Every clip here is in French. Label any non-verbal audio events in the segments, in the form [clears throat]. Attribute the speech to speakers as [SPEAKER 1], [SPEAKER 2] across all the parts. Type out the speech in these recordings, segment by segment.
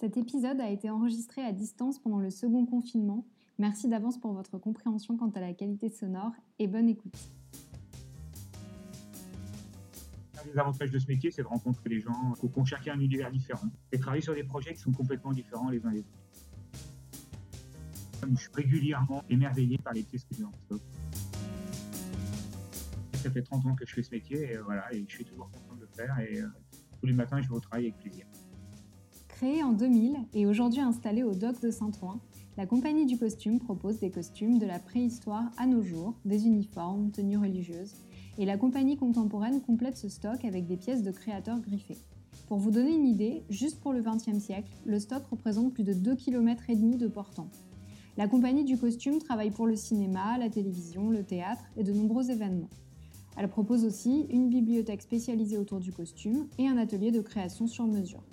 [SPEAKER 1] Cet épisode a été enregistré à distance pendant le second confinement. Merci d'avance pour votre compréhension quant à la qualité sonore et bonne écoute.
[SPEAKER 2] Un des avantages de ce métier, c'est de rencontrer les gens qui ont chacun un univers différent et travailler sur des projets qui sont complètement différents les uns des autres. Je suis régulièrement émerveillé par les pièces que j'ai en. Ça fait 30 ans que je fais ce métier et, voilà, je suis toujours content de le faire et euh, tous les matins je vais au travail avec plaisir.
[SPEAKER 1] Créée en 2000 et aujourd'hui installée au Doc de Saint-Ouen, la compagnie du costume propose des costumes de la préhistoire à nos jours, des uniformes, tenues religieuses, et la compagnie contemporaine complète ce stock avec des pièces de créateurs griffés. Pour vous donner une idée, juste pour le XXe siècle, le stock représente plus de 2,5 km de portant. La compagnie du costume travaille pour le cinéma, la télévision, le théâtre et de nombreux événements. Elle propose aussi une bibliothèque spécialisée autour du costume et un atelier de création sur mesure.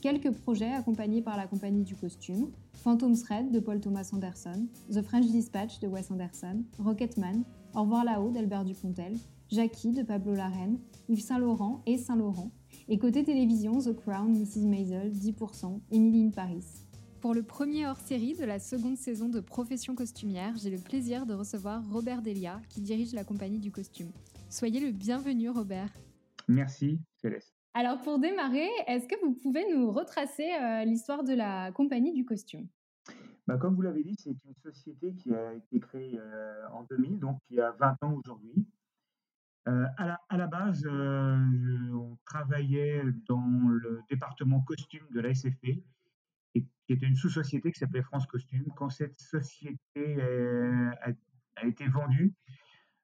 [SPEAKER 1] Quelques projets accompagnés par la compagnie du costume, Phantom Thread de Paul Thomas Anderson, The French Dispatch de Wes Anderson, Rocketman, Au revoir là-haut d'Albert Dupontel, Jackie de Pablo Larraine, Yves Saint Laurent et Saint Laurent, et côté télévision The Crown, Mrs. Maisel, 10%, Emily in Paris. Pour le premier hors-série de la seconde saison de Profession costumière, j'ai le plaisir de recevoir Robert Delia, qui dirige la compagnie du costume. Soyez le bienvenu, Robert.
[SPEAKER 2] Merci, Céleste.
[SPEAKER 1] Alors pour démarrer, est-ce que vous pouvez nous retracer euh, l'histoire de la compagnie du costume?
[SPEAKER 2] Bah, Comme vous l'avez dit, c'est une société qui a été créée euh, en 2000, donc il y a 20 ans aujourd'hui. Euh, à, la, base, on travaillait dans le département costume de la SFP, qui était une sous-société qui s'appelait France Costume. Quand cette société a, a été vendue,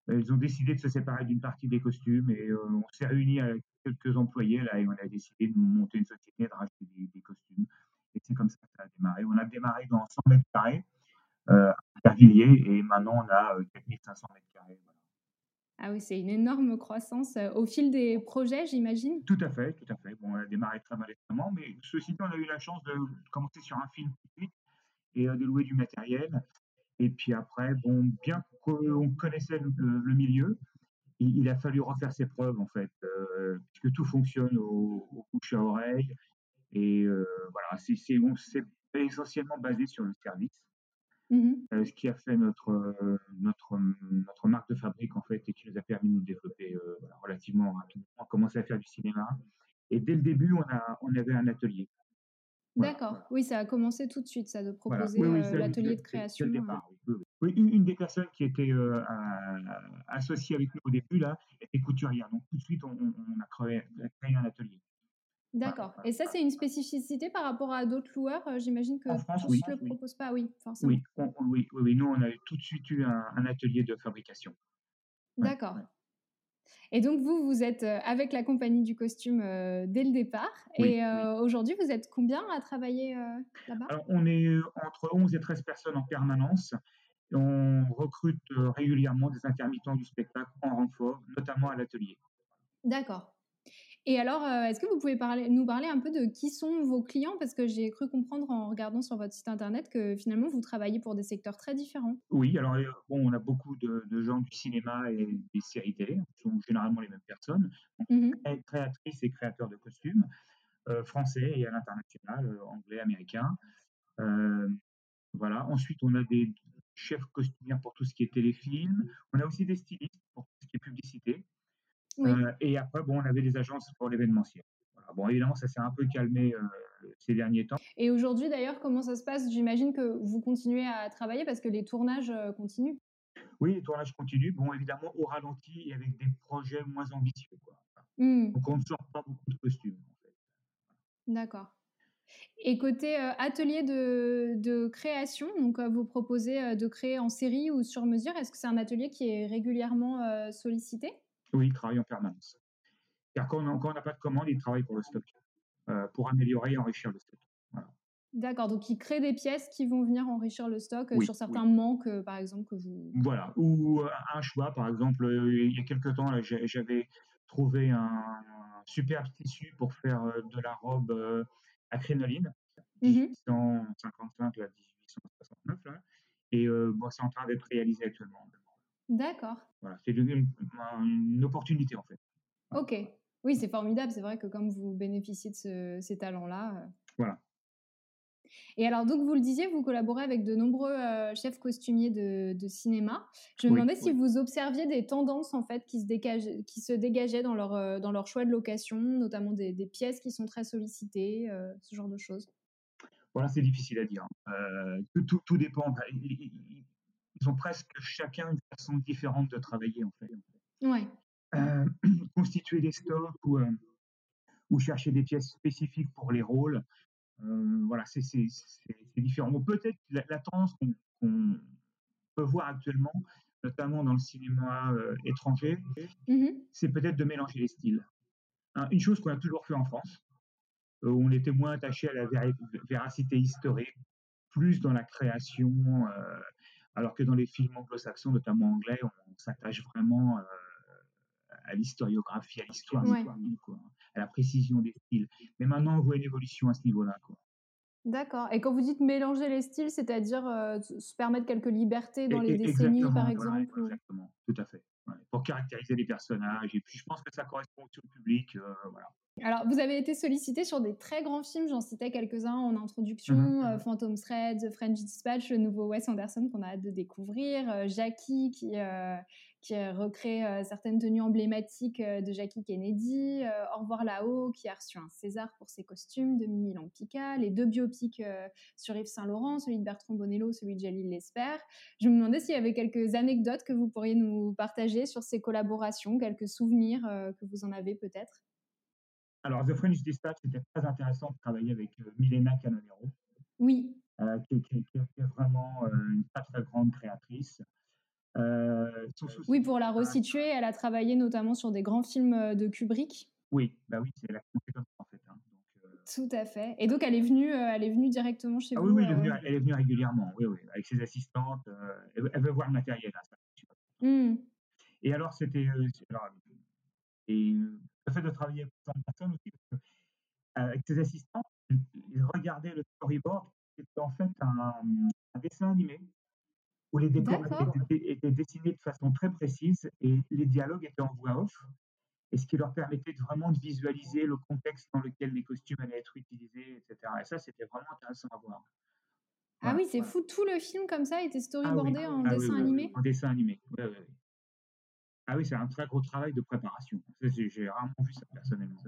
[SPEAKER 2] ils ont décidé de se séparer d'une partie des costumes et on s'est réunis avec quelques employés là et on a décidé de monter une société, de racheter des, costumes. Et c'est comme ça que ça a démarré. On a démarré dans 100 mètres carrés euh, à Villiers et maintenant on a 4500 mètres carrés.
[SPEAKER 1] Ah oui, c'est une énorme croissance au fil des projets, j'imagine?
[SPEAKER 2] Tout à fait, tout à fait. Bon, on a démarré très modestement, mais ceci dit, on a eu la chance de commencer sur un film et de louer du matériel. Et puis après, bon, bien qu'on connaissait le, milieu, il, a fallu refaire ses preuves en fait, euh, puisque tout fonctionne au, au bouche à oreille. Et euh, voilà, c'est essentiellement basé sur le service. Mmh euh, ce qui a fait notre, notre, notre marque de fabrique en fait et qui nous a permis de nous développer relativement rapidement. On a commencé à faire du cinéma et dès le début on, a, on avait un atelier.
[SPEAKER 1] D'accord, oui, ça a commencé tout de suite, ça, de proposer l'atelier de création.
[SPEAKER 2] oui, une, des personnes qui était associée avec nous au début, là, était couturière. Donc, tout de suite, on, a, créé, un atelier.
[SPEAKER 1] D'accord. Et ça, c'est une spécificité par rapport à d'autres loueurs J'imagine que tous ne le proposent pas, oui, forcément.
[SPEAKER 2] Oui, oui, nous, on a tout de suite eu un atelier de fabrication.
[SPEAKER 1] D'accord. Et donc, vous, vous êtes avec la compagnie du costume dès le départ. et aujourd'hui, vous êtes combien à travailler là-bas?
[SPEAKER 2] Alors, on est entre 11 et 13 personnes en permanence. On recrute régulièrement des intermittents du spectacle en renfort, notamment à l'atelier.
[SPEAKER 1] D'accord. Et alors, euh, est-ce que vous pouvez parler, nous parler un peu de qui sont vos clients? Parce que j'ai cru comprendre en regardant sur votre site internet que finalement, vous travaillez pour des secteurs très différents.
[SPEAKER 2] Oui, alors euh, bon, on a beaucoup de, gens du cinéma et des séries télé, ce sont généralement les mêmes personnes, mmh créatrices et créateurs de costumes, euh, français et à l'international, anglais, américain. voilà. Ensuite, on a des chefs costumiers pour tout ce qui est téléfilm. On a aussi des stylistes pour tout ce qui est publicité. Euh, et après, bon, on avait des agences pour l'événementiel. Bon, évidemment, ça s'est un peu calmé euh, ces derniers temps.
[SPEAKER 1] Et aujourd'hui, d'ailleurs, comment ça se passe? J'imagine que vous continuez à travailler parce que les tournages euh, continuent.
[SPEAKER 2] Oui, les tournages continuent. Bon, évidemment, au ralenti et avec des projets moins ambitieux. Quoi. Mmh. Donc, on ne sort pas beaucoup de costumes. En fait.
[SPEAKER 1] D'accord. Et côté atelier de, de, création, donc vous proposez de créer en série ou sur mesure, est-ce que c'est un atelier qui est régulièrement sollicité?
[SPEAKER 2] Oui, il travaille en permanence. Car quand on n'a pas de commande, il travaille pour le stock, euh, pour améliorer et enrichir le stock.
[SPEAKER 1] D'accord, donc il crée des pièces qui vont venir enrichir le stock euh, sur certains manques, euh, par exemple, que vous...
[SPEAKER 2] Voilà, ou un choix, par exemple, il y a quelques temps, j'avais trouvé un superbe tissu pour faire de la robe à crénoline, 1855, mmh 1869, là, et bon, c'est en train d'être réalisé actuellement.
[SPEAKER 1] D'accord.
[SPEAKER 2] Voilà, c'est une, une, opportunité en fait.
[SPEAKER 1] Ok. Oui, c'est formidable. C'est vrai que comme vous bénéficiez de ces talents-là. Euh,
[SPEAKER 2] voilà.
[SPEAKER 1] Et alors, donc, vous le disiez, vous collaborez avec de nombreux euh, chefs costumiers de, cinéma. Je me demandais si vous observiez des tendances, en fait, qui se, dégageaient, qui se dégageaient dans leur, euh, dans leur choix de location, notamment des, pièces qui sont très sollicitées, euh, ce genre de choses?
[SPEAKER 2] Voilà, c'est difficile à dire. Tout, tout, dépend. Ils ont presque chacun une façon différente de travailler, en fait.
[SPEAKER 1] Ouais. [clears throat]
[SPEAKER 2] constituer des stocks ou, ou chercher des pièces spécifiques pour les rôles, voilà, c'est différent. Peut-être la, la, tendance qu'on peut voir actuellement, notamment dans le cinéma euh, étranger, mmh c'est peut-être de mélanger les styles. Hein, une chose qu'on a toujours fait en France, où on était moins attaché à la véracité historique, plus dans la création, euh, alors que dans les films anglo-saxons, notamment anglais, on, s'attache vraiment à l'historiographie, à l'histoire, à la précision des styles. Mais maintenant, on voit une évolution à ce niveau-là.
[SPEAKER 1] D'accord. Et quand vous dites mélanger les styles, c'est-à-dire euh, se permettre quelques libertés dans les décennies, par exemple
[SPEAKER 2] Exactement, tout à fait. Pour caractériser les personnages. Et puis, je pense que ça correspond au public. Euh, voilà.
[SPEAKER 1] Alors, vous avez été sollicité sur des très grands films, j'en citais quelques-uns en introduction, mmh euh, Phantom Thread, The French Dispatch, le nouveau Wes Anderson qu'on a hâte de découvrir, Jackie qui, qui recrée certaines tenues emblématiques de Jackie Kennedy, Au revoir là-haut qui a reçu un César pour ses costumes de Mimi Lampica, les deux biopics sur Yves Saint-Laurent, celui de Bertrand Bonello, celui de Jalil Lesper. Je me demandais s'il y avait quelques anecdotes que vous pourriez nous partager sur ces collaborations, quelques souvenirs que vous en avez peut-être?
[SPEAKER 2] Alors, The French Dispatch, c'était très intéressant de travailler avec euh, Milena Canonero.
[SPEAKER 1] Oui.
[SPEAKER 2] Euh, qui, est vraiment euh, une très, très grande créatrice.
[SPEAKER 1] Oui, pour la resituer, elle a travaillé notamment sur des grands films de Kubrick.
[SPEAKER 2] Oui, bah oui, c'est la en fait. Hein,
[SPEAKER 1] Tout à fait. Et donc, elle est venue, elle est venue directement chez ah vous
[SPEAKER 2] Oui, elle est, venue, elle est, venue, régulièrement, oui, oui, avec ses assistantes. Elle, veut voir le matériel. Hein, mmh. Et alors, c'était. et le fait de travailler avec de personnes aussi, parce que, euh, avec ses assistants, ils regardaient le storyboard, c'était en fait un, dessin animé où les décors étaient, dessinés de façon très précise et les dialogues étaient en voix off, et ce qui leur permettait vraiment de visualiser le contexte dans lequel les costumes allaient être utilisés, etc. Et ça, c'était vraiment intéressant à voir.
[SPEAKER 1] Ah oui, c'est fou, tout le film comme ça était ah storyboardé en ah dessin animé?
[SPEAKER 2] En dessin animé, oui, oui, oui. Ah oui, c'est un très gros travail de préparation. J'ai rarement vu ça personnellement.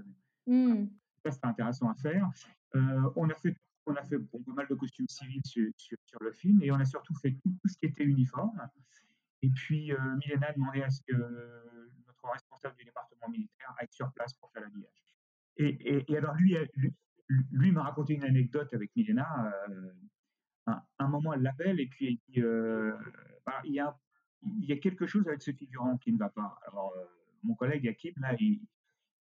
[SPEAKER 2] Mmh. Ça, c'était intéressant à faire. Euh, on a fait, on a fait bon, pas mal de costumes civils sur, le film et on a surtout fait tout, ce qui était uniforme. Et puis, euh, Milena a demandé à ce que notre responsable du département militaire aille sur place pour faire l'habillage. Et, et, alors, lui, lui, lui m'a raconté une anecdote avec Milena. Euh, un, moment, elle l'appelle et puis elle dit euh, bah, il y a quelque chose avec ce figurant qui ne va pas. Alors, euh, mon collègue Akib, là, il,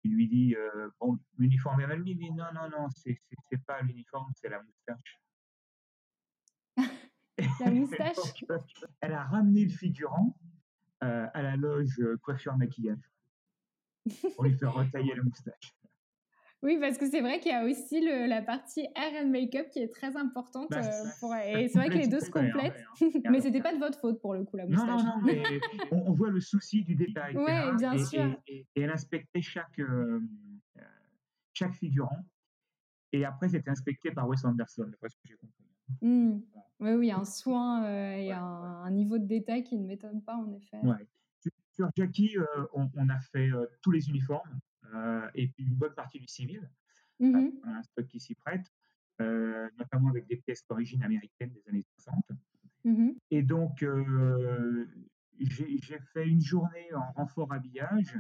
[SPEAKER 2] lui dit euh, Bon, l'uniforme mal mis. Il dit Non, non, non, c'est pas l'uniforme, c'est la moustache. [laughs]
[SPEAKER 1] la moustache? [laughs]
[SPEAKER 2] Elle a ramené le figurant euh, à la loge coiffure-maquillage pour lui faire retailler la moustache.
[SPEAKER 1] Oui, parce que c'est vrai qu'il y a aussi le, la partie hair and make-up qui est très importante. Bah, euh, pour, et c'est vrai que les deux se complètent. [laughs] Mais ce mais c'était pas de votre faute pour le coup, la moustache.
[SPEAKER 2] Non, non, non, mais [laughs] on, voit le souci du détail.
[SPEAKER 1] Oui, bien
[SPEAKER 2] et,
[SPEAKER 1] sûr.
[SPEAKER 2] Et, elle inspectait chaque, euh, chaque figurant. Et après, c'était inspecté par Wes Anderson, d'après ce que j'ai compris.
[SPEAKER 1] Mmh. Oui, oui, un soin euh, et un, niveau de détail qui ne m'étonne pas, en effet.
[SPEAKER 2] Sur Jackie, on, on, a fait tous les uniformes. Euh, et puis une bonne partie du civil.
[SPEAKER 1] Mmh
[SPEAKER 2] a un stock qui s'y prête, euh, notamment avec des pièces d'origine américaine des années 60.
[SPEAKER 1] Mmh
[SPEAKER 2] et donc, euh, j'ai fait une journée en renfort habillage,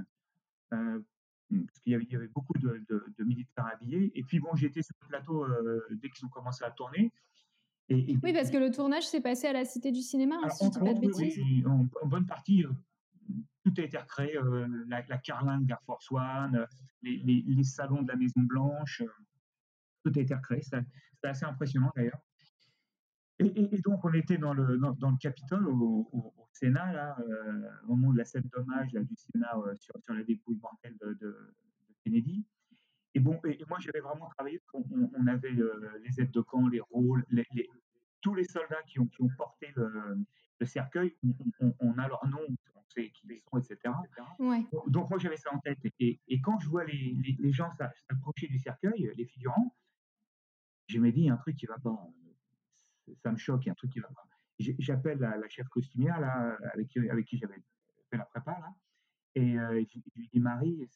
[SPEAKER 2] parce qu'il y, y, avait beaucoup de, de, militaires habillés. Et puis, bon, j'étais sur le plateau dès qu'ils ont commencé à tourner.
[SPEAKER 1] Et, oui, parce que le tournage s'est passé à la Cité du Cinéma, hein, si je dis pas de bêtises.
[SPEAKER 2] en, bonne partie, tout a été recréé, euh, la, la, carlingue d'Air Force One, euh, les, salons de la Maison Blanche, euh, tout a été recréé. C'était assez impressionnant d'ailleurs. Et, donc, on était dans le, Capitole, au, Sénat, là, au moment de la scène d'hommage du Sénat sur, sur, la dépouille mortelle de, Kennedy. Et bon, et, moi, j'avais vraiment travaillé, on, on avait les aides de camp, les rôles, les, tous les soldats qui ont, qui ont porté le, le cercueil, on, a leur nom, on sait qui ils sont, etc. Donc moi j'avais ça en tête. Et, quand je vois les, les, gens s'approcher du cercueil, les figurants, je me dis un truc qui va pas. ça me choque, il y a un truc qui va pas. J'appelle la, la, chef costumière là, avec qui, avec qui j'avais fait la prépa là, et je, lui dis Marie,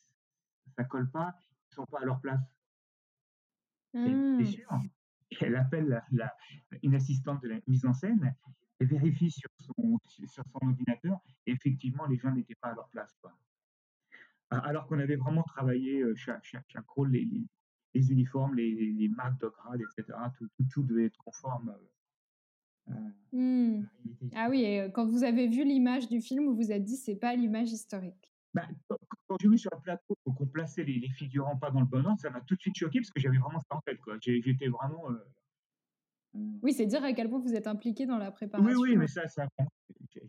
[SPEAKER 2] ça colle pas, ils sont pas à leur place. C'est mmh. sûr. [laughs] elle appelle la, une assistante de la mise en scène et vérifie sur son, sur son ordinateur. Et effectivement, les gens n'étaient pas à leur place. Quoi. Alors qu'on avait vraiment travaillé chaque, chaque, chaque rôle, les, les, uniformes, les, les, marques de grade, etc. Tout, tout, devait être conforme.
[SPEAKER 1] Mmh. Ah oui, et quand vous avez vu l'image du film, vous vous êtes dit c'est pas l'image historique.
[SPEAKER 2] Bah, quand j'ai vu sur le plateau qu'on plaçait les, les, figurants pas dans le bon ordre, ça m'a tout de suite choqué parce que j'avais vraiment ça en tête. J'étais vraiment. Euh,
[SPEAKER 1] oui, c'est dire à quel point vous êtes impliqué dans la préparation.
[SPEAKER 2] Oui, oui, mais ça, ça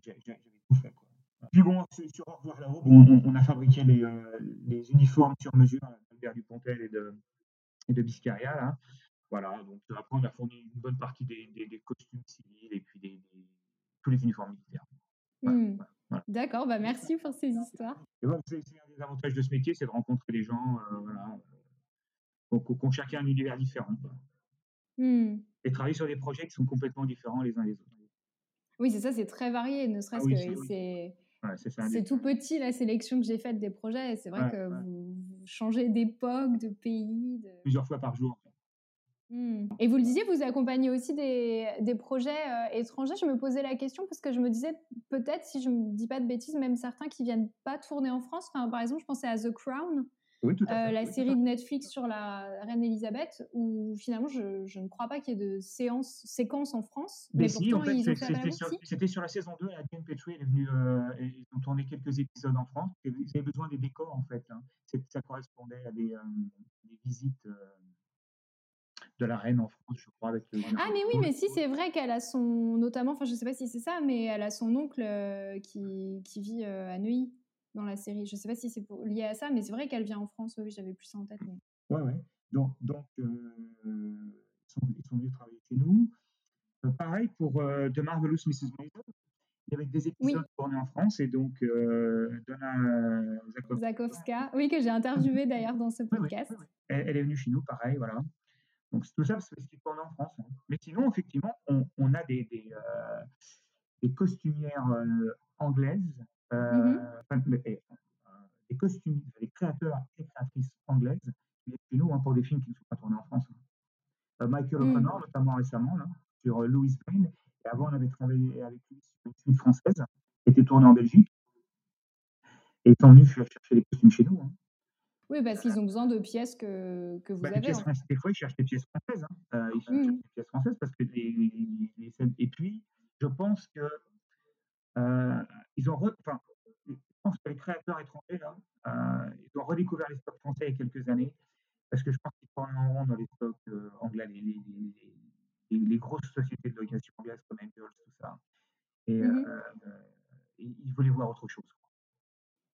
[SPEAKER 2] j'avais tout fait. Quoi. Puis bon, sur Au revoir là-haut, on, on, a fabriqué les, euh, les, uniformes sur mesure d'Albert Dupontel et de, et de Biscaria. Là. Voilà, donc après, on a fourni une bonne partie des, des, des costumes civils et puis des, tous les uniformes militaires.
[SPEAKER 1] Voilà, voilà. D'accord, bah merci pour ces histoires.
[SPEAKER 2] c'est un des avantages de ce métier, c'est de rencontrer des gens euh, voilà, qui ont chacun un univers différent. Mmh. Et travailler sur des projets qui sont complètement différents les uns les autres.
[SPEAKER 1] Oui, c'est ça, c'est très varié, ne serait-ce ah que c'est. c'est tout petit la sélection que j'ai faite des projets. C'est vrai que vous, changez d'époque, de pays. De...
[SPEAKER 2] Plusieurs fois par jour.
[SPEAKER 1] Mmh. Et vous le disiez, vous accompagnez aussi des, des projets euh, étrangers. Je me posais la question parce que je me disais, peut-être, si je ne dis pas de bêtises, même certains qui viennent pas tourner en France. Enfin, par exemple, je pensais à The Crown,
[SPEAKER 2] oui, tout à
[SPEAKER 1] euh, la série de Netflix sur la reine Elisabeth, où finalement, je, je ne crois pas qu'il y ait de séance, séquences en France.
[SPEAKER 2] Mais, si, en fait, c'était sur, la saison 2, Adrienne Petrie, est venue, euh, ils ont tourné quelques épisodes en France. Ils avaient besoin des décors, en fait. Hein. Ça correspondait à des, des visites de la reine en France, je crois. Avec
[SPEAKER 1] ah, mais oui, mais si, c'est vrai qu'elle a son. Notamment, enfin, je sais pas si c'est ça, mais elle a son oncle euh, qui, qui, vit euh, à Neuilly dans la série. Je sais pas si c'est lié à ça, mais c'est vrai qu'elle vient en France. Oui, j'avais plus ça en tête. Mais...
[SPEAKER 2] Ouais, ouais. Donc, donc euh, ils, sont, ils, sont, venus travailler chez nous. pareil pour The Marvelous Mrs. Maisel. Il y avait des épisodes tournés en France et donc Donna
[SPEAKER 1] Zakowska. oui, que j'ai interviewé d'ailleurs dans ce podcast.
[SPEAKER 2] elle, elle, est venue chez nous, pareil, voilà. Donc, tout ça, c'est ce qui tourne en France. Hein. Mais sinon, effectivement, on, a des, des, euh, costumières euh, anglaises, euh, mmh des costumes, des créateurs et créatrices anglaises qui viennent chez nous hein, pour des films qui ne sont pas tournés en France. Hein. Michael mmh. O'Connor, notamment récemment, là, sur Louis Green. Et avant, on avait travaillé avec lui sur une film française qui était tournée en Belgique. Et ils sont venus chercher les costumes chez nous.
[SPEAKER 1] Oui, parce qu'ils ont besoin de pièces que, que vous bah, avez.
[SPEAKER 2] Pièces, Des fois, ils cherchent des pièces françaises. Hein. Euh, ils cherchent mmh. des pièces françaises parce que les, les, scènes. Et puis, je pense que euh, ils ont. Enfin, je pense que les créateurs étrangers, là, euh, ils ont redécouvert les stocks français il y a quelques années parce que je pense qu'ils rond dans les stocks euh, anglais, les, les, les, grosses sociétés de location anglaises comme Angels, tout ça. Et, mmh et ils voulaient voir autre chose.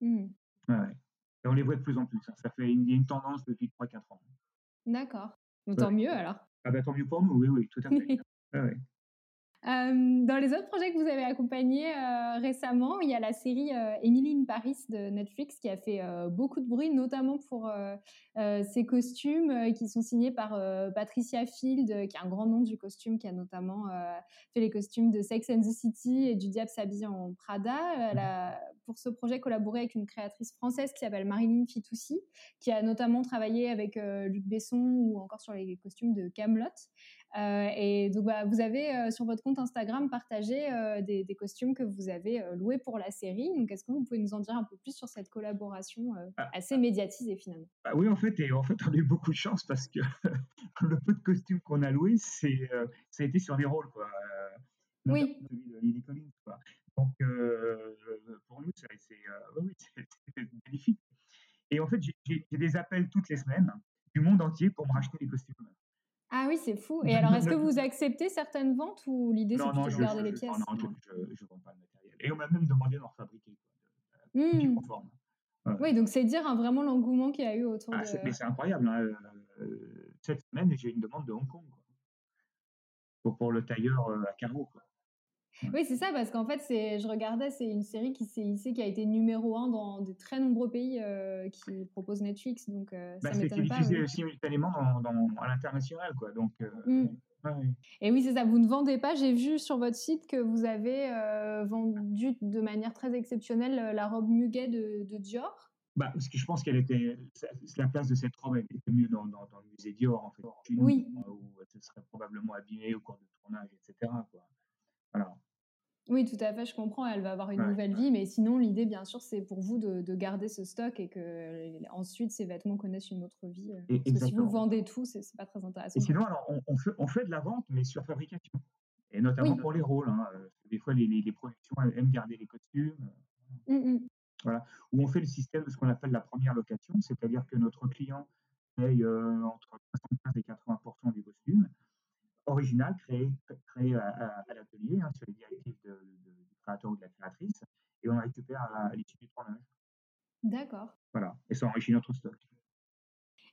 [SPEAKER 2] Mmh. Ouais. Et on les voit de plus en plus. Hein. Ça fait, il y a une tendance depuis 3-4 ans.
[SPEAKER 1] D'accord. Tant mieux alors.
[SPEAKER 2] Ah bah, tant mieux pour nous, oui, oui, tout à fait. [laughs] ouais
[SPEAKER 1] dans les autres projets que vous avez accompagnés récemment, il y a la série Emily in Paris de Netflix qui a fait beaucoup de bruit, notamment pour ses costumes qui sont signés par Patricia Field, qui est un grand nom du costume, qui a notamment fait les costumes de Sex and the City et du Diable s'habille en Prada. Elle a, pour ce projet, collaboré avec une créatrice française qui s'appelle Marilyn Fitoussi, qui a notamment travaillé avec Luc Besson ou encore sur les costumes de Camelot. Euh, et donc, bah, vous avez euh, sur votre compte Instagram partagé euh, des, costumes que vous avez loués pour la série. Donc, est-ce que vous pouvez nous en dire un peu plus sur cette collaboration ah, assez médiatisée finalement?
[SPEAKER 2] Bah Oui, en fait, et en fait, on a eu beaucoup de chance parce que [laughs] le peu de costumes qu'on a loués, c'est, ça a été sur des rôles. Quoi.
[SPEAKER 1] oui.
[SPEAKER 2] Donc, pour nous, [laughs] c'est, oui, magnifique. Et en fait, j'ai des appels toutes les semaines du monde entier pour me racheter des costumes.
[SPEAKER 1] Ah oui, c'est fou. Et alors, est-ce que vous acceptez certaines ventes ou l'idée c'est de garder les pièces?
[SPEAKER 2] Non, non, je ne vends pas le matériel. Et on m'a même demandé d'en fabriquer. Mmh.
[SPEAKER 1] conforme. Oui, donc c'est dire hein, vraiment l'engouement qu'il y a eu autour ah,
[SPEAKER 2] de. Mais c'est incroyable. Hein. Euh, cette semaine, j'ai une demande de Hong Kong quoi. Pour, le tailleur euh, à carreaux. Quoi.
[SPEAKER 1] Oui, c'est ça, parce qu'en fait, je regardais, c'est une série qui s'est hissée, qui a été numéro un dans de très nombreux pays euh, qui proposent Netflix, donc euh, bah, ça m'étonne
[SPEAKER 2] pas. C'est diffusé simultanément dans, à l'international, quoi. Donc, euh, mmh.
[SPEAKER 1] Et oui, c'est ça. Vous ne vendez pas. J'ai vu sur votre site que vous avez euh, vendu de manière très exceptionnelle la robe muguet de, Dior.
[SPEAKER 2] Bah, parce que je pense qu'elle était, la place de cette robe était mieux dans, dans, le musée Dior, en fait.
[SPEAKER 1] oui.
[SPEAKER 2] Où elle serait probablement abîmée au cours de tournage, etc. Quoi. Alors,
[SPEAKER 1] oui, tout à fait, je comprends. Elle va avoir une nouvelle vie, mais sinon, l'idée, bien sûr, c'est pour vous de, garder ce stock et que ensuite ces vêtements connaissent une autre vie. Euh, parce que si vous vendez tout, c'est pas très intéressant.
[SPEAKER 2] Et sinon, alors, on, fait, on, fait, de la vente, mais sur fabrication. Et notamment pour les rôles. Hein. Euh, des fois, les, les, productions aiment garder les costumes. Mmh. Voilà. Où on fait le système de ce qu'on appelle la première location, c'est-à-dire que notre client paye euh, entre 75 et 80% du costume original créé, créé à, l'atelier hein, sur les directives de, du créateur ou de la créatrice et on récupère à, l'issue du tournage.
[SPEAKER 1] D'accord.
[SPEAKER 2] Voilà, et ça enrichit notre stock.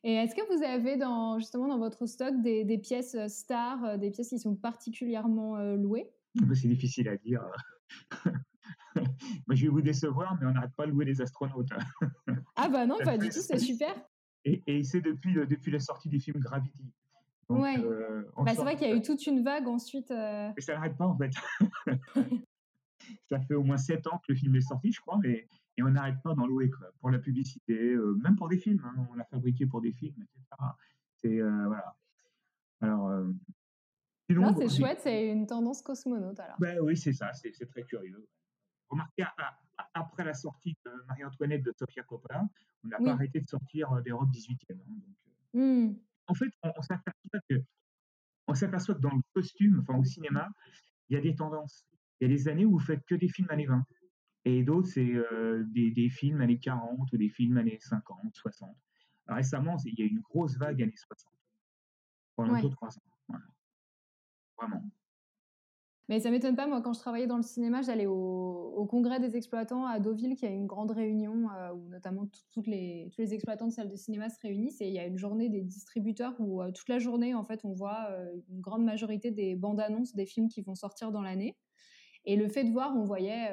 [SPEAKER 1] Et est-ce que vous avez dans, justement dans votre stock des, des pièces euh, stars, euh, des pièces qui sont particulièrement euh, louées?
[SPEAKER 2] Bah, C'est difficile à dire. [laughs] Moi, je vais vous décevoir, mais on n'arrête pas de louer les astronautes.
[SPEAKER 1] ah bah non, [laughs] pas du tout, c'est super.
[SPEAKER 2] Et, et c'est depuis, depuis la sortie du film Gravity.
[SPEAKER 1] Ouais. Euh, bah, c'est vrai qu'il y a eu toute une vague ensuite. Euh...
[SPEAKER 2] ça n'arrête pas en fait. [laughs] [laughs] ça fait au moins 7 ans que le film est sorti, je crois, et, et on n'arrête pas d'en louer quoi, pour la publicité, euh, même pour des films. Hein, on l'a fabriqué pour des films, etc. C'est euh, voilà. Alors.
[SPEAKER 1] non, c'est chouette, c'est une tendance cosmonaute alors.
[SPEAKER 2] Ben oui, c'est ça, c'est très curieux. Remarquez, après la sortie de Marie-Antoinette de Sofia Coppola, on n'a pas arrêté de sortir des robes 18e. Hein, donc, mmh en fait, on, s'aperçoit que, dans le costume, enfin au cinéma, il y a des tendances. Il y a des années où vous faites que des films années 20. Et d'autres, c'est euh, des, films années 40 ou des films années 50, 60. récemment, il y a eu une grosse vague années 60. Pendant deux, trois ans. Vraiment.
[SPEAKER 1] Mais ça m'étonne pas, moi, quand je travaillais dans le cinéma, j'allais au, congrès des exploitants à Deauville, qui a une grande réunion euh, où notamment toutes les, tous les exploitants de salles de cinéma se réunissent. Et il y a une journée des distributeurs où euh, toute la journée, en fait, on voit euh, une grande majorité des bandes annonces des films qui vont sortir dans l'année. Et le fait de voir, on voyait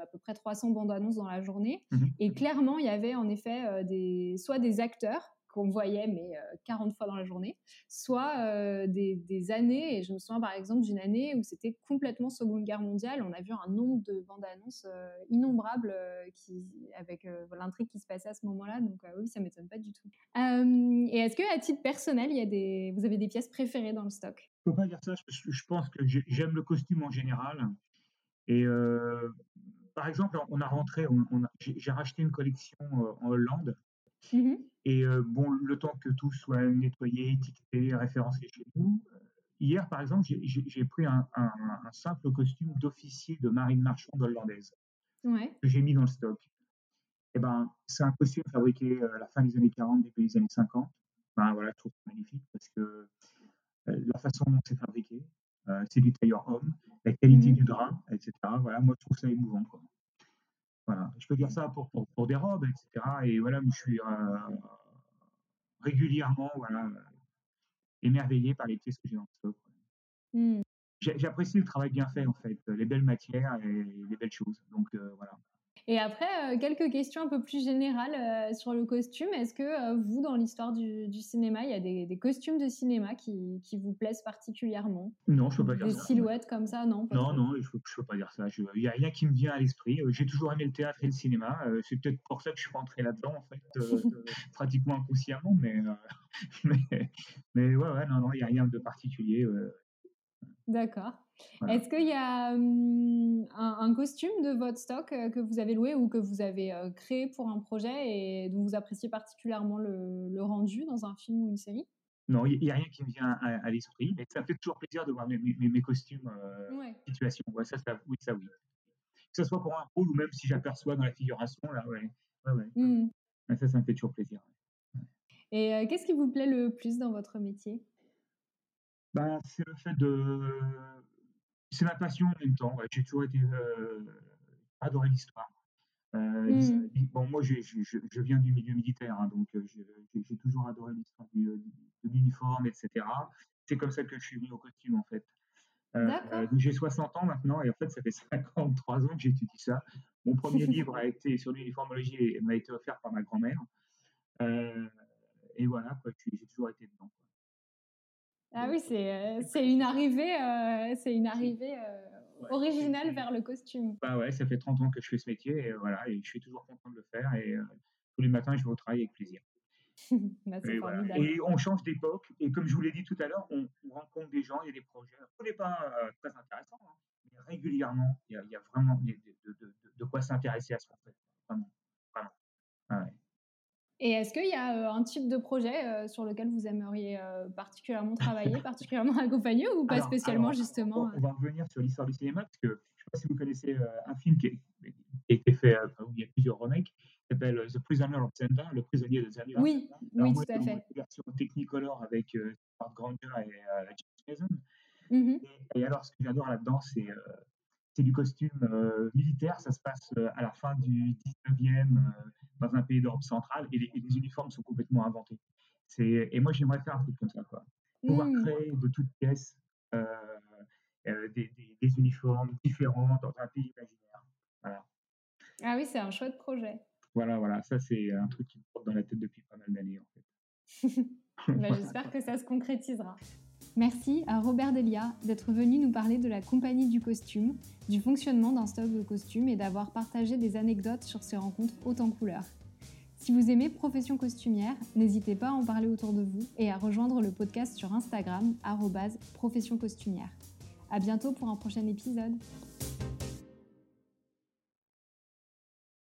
[SPEAKER 1] à peu près 300 bandes annonces dans la journée. Mmh et clairement, il y avait en effet des, soit des acteurs qu'on voyait mais 40 fois dans la journée, soit des, années, et je me souviens par exemple d'une année où c'était complètement Seconde Guerre mondiale, on a vu un nombre de bandes annonces innombrables qui, avec l'intrigue qui se passait à ce moment-là, donc oui, ça m'étonne pas du tout. et est-ce que à titre personnel, y a des, vous avez des pièces préférées dans le stock?
[SPEAKER 2] Je peux pas dire ça, je pense que j'aime le costume en général, et par exemple, on a rentré, j'ai racheté une collection en Hollande, Mmh et bon, le temps que tout soit nettoyé, étiqueté, référencé chez nous, hier, par exemple, j'ai pris un, simple costume d'officier de marine marchande hollandaise que j'ai mis dans le stock. Et eh ben, c'est un costume fabriqué à la fin des années 40, début des années 50. Ben, voilà, je trouve ça magnifique parce que la façon dont c'est fabriqué, c'est du tailleur homme, la qualité mmh du drap, etc. Voilà, moi, je trouve ça émouvant. Quoi. Je peux dire ça pour, pour, des robes, etc. Et voilà, je suis euh, régulièrement voilà, émerveillé par les pièces que j'ai dans le stock. Mmh. J'apprécie le travail bien fait, en fait, les belles matières et les belles choses. Donc, euh, voilà.
[SPEAKER 1] Et après, euh, quelques questions un peu plus générales euh, sur le costume. Est-ce que euh, vous, dans l'histoire du, cinéma, il y a des, costumes de cinéma qui, vous plaisent particulièrement?
[SPEAKER 2] Non, je peux pas dire
[SPEAKER 1] ça. Des silhouettes comme ça, non
[SPEAKER 2] Non, non, je ne peux pas dire ça. Il n'y a rien qui me vient à l'esprit. J'ai toujours aimé le théâtre et le cinéma. C'est peut-être pour ça que je suis rentré là-dedans, en fait, [laughs] pratiquement inconsciemment. Mais, [laughs] mais, mais, ouais, ouais, non, non, il n'y a rien de particulier.
[SPEAKER 1] D'accord. Est-ce qu'il y a hum, un, costume de votre stock euh, que vous avez loué ou que vous avez euh, créé pour un projet et dont vous appréciez particulièrement le, rendu dans un film ou une série?
[SPEAKER 2] Non, il n'y a rien qui me vient à, l'esprit, mais ça me fait toujours plaisir de voir mes, mes, costumes euh, situation. ça, oui, ça oui. Que ce soit pour un rôle ou même si j'aperçois dans la figuration, là, ouais. ouais, mmh. Ça, ça me fait toujours plaisir.
[SPEAKER 1] Et euh, qu'est-ce qui vous plaît le plus dans votre métier?
[SPEAKER 2] Ben, C'est le fait de c'est ma passion en même temps. J'ai toujours été euh, adoré l'histoire. Euh, mmh. Bon, moi, je, je, viens du milieu militaire, hein, donc euh, j'ai toujours adoré l'histoire de l'uniforme, etc. C'est comme ça que je suis venu au costume, en fait. j'ai 60 ans maintenant, et en fait, ça fait 53 ans que j'étudie ça. Mon premier [laughs] livre a été sur l'uniformologie et m'a été offert par ma grand-mère. et voilà, j'ai toujours été dedans.
[SPEAKER 1] Ah oui, c'est c'est une arrivée, c'est une arrivée originale vers le costume.
[SPEAKER 2] Bah ouais, ça fait 30 ans que je fais ce métier et voilà, et je suis toujours content de le faire et tous les matins je vais au travail avec plaisir. [laughs]
[SPEAKER 1] Bah,
[SPEAKER 2] et, on change d'époque. Et comme je vous l'ai dit tout à l'heure, on, rencontre des gens, il y a des projets. Ce n'est pas euh, très intéressant, hein, mais régulièrement, il y a, vraiment de, quoi s'intéresser à ce qu'on fait. Vraiment.
[SPEAKER 1] Ah et est-ce qu'il y a euh, un type de projet euh, sur lequel vous aimeriez particulièrement travailler, [laughs] particulièrement accompagner ou pas spécialement justement
[SPEAKER 2] on, va revenir sur l'histoire du cinéma parce que je ne sais pas si vous connaissez un film qui, qui a été fait, où il y a plusieurs remakes, s'appelle euh, The Prisoner of Zenda, le prisonnier de Zenda.
[SPEAKER 1] Oui, oui, tout à fait. Une
[SPEAKER 2] version Technicolor avec euh, Mark Granger et euh, James Mason.
[SPEAKER 1] Mmh
[SPEAKER 2] et, alors, ce que j'adore là-dedans, c'est c'est du costume militaire. Ça se passe à la fin du 19e dans un pays d'Europe centrale et les, uniformes sont complètement inventés. Et moi, j'aimerais faire un truc comme ça, quoi. Pouvoir mmh. créer de toutes pièces des, des, des, uniformes différents dans un pays imaginaire. Voilà.
[SPEAKER 1] Ah oui, c'est un chouette projet.
[SPEAKER 2] Voilà, voilà, ça c'est un truc qui me porte dans la tête depuis pas mal d'années en
[SPEAKER 1] fait. [laughs] Bah, [laughs] j'espère que ça se concrétisera. Merci à Robert Delia d'être venu nous parler de la compagnie du costume, du fonctionnement d'un stock de costumes et d'avoir partagé des anecdotes sur ces rencontres hautes en couleurs. Si vous aimez Profession Costumière, n'hésitez pas à en parler autour de vous et à rejoindre le podcast sur Instagram, profession costumière. À bientôt pour un prochain épisode.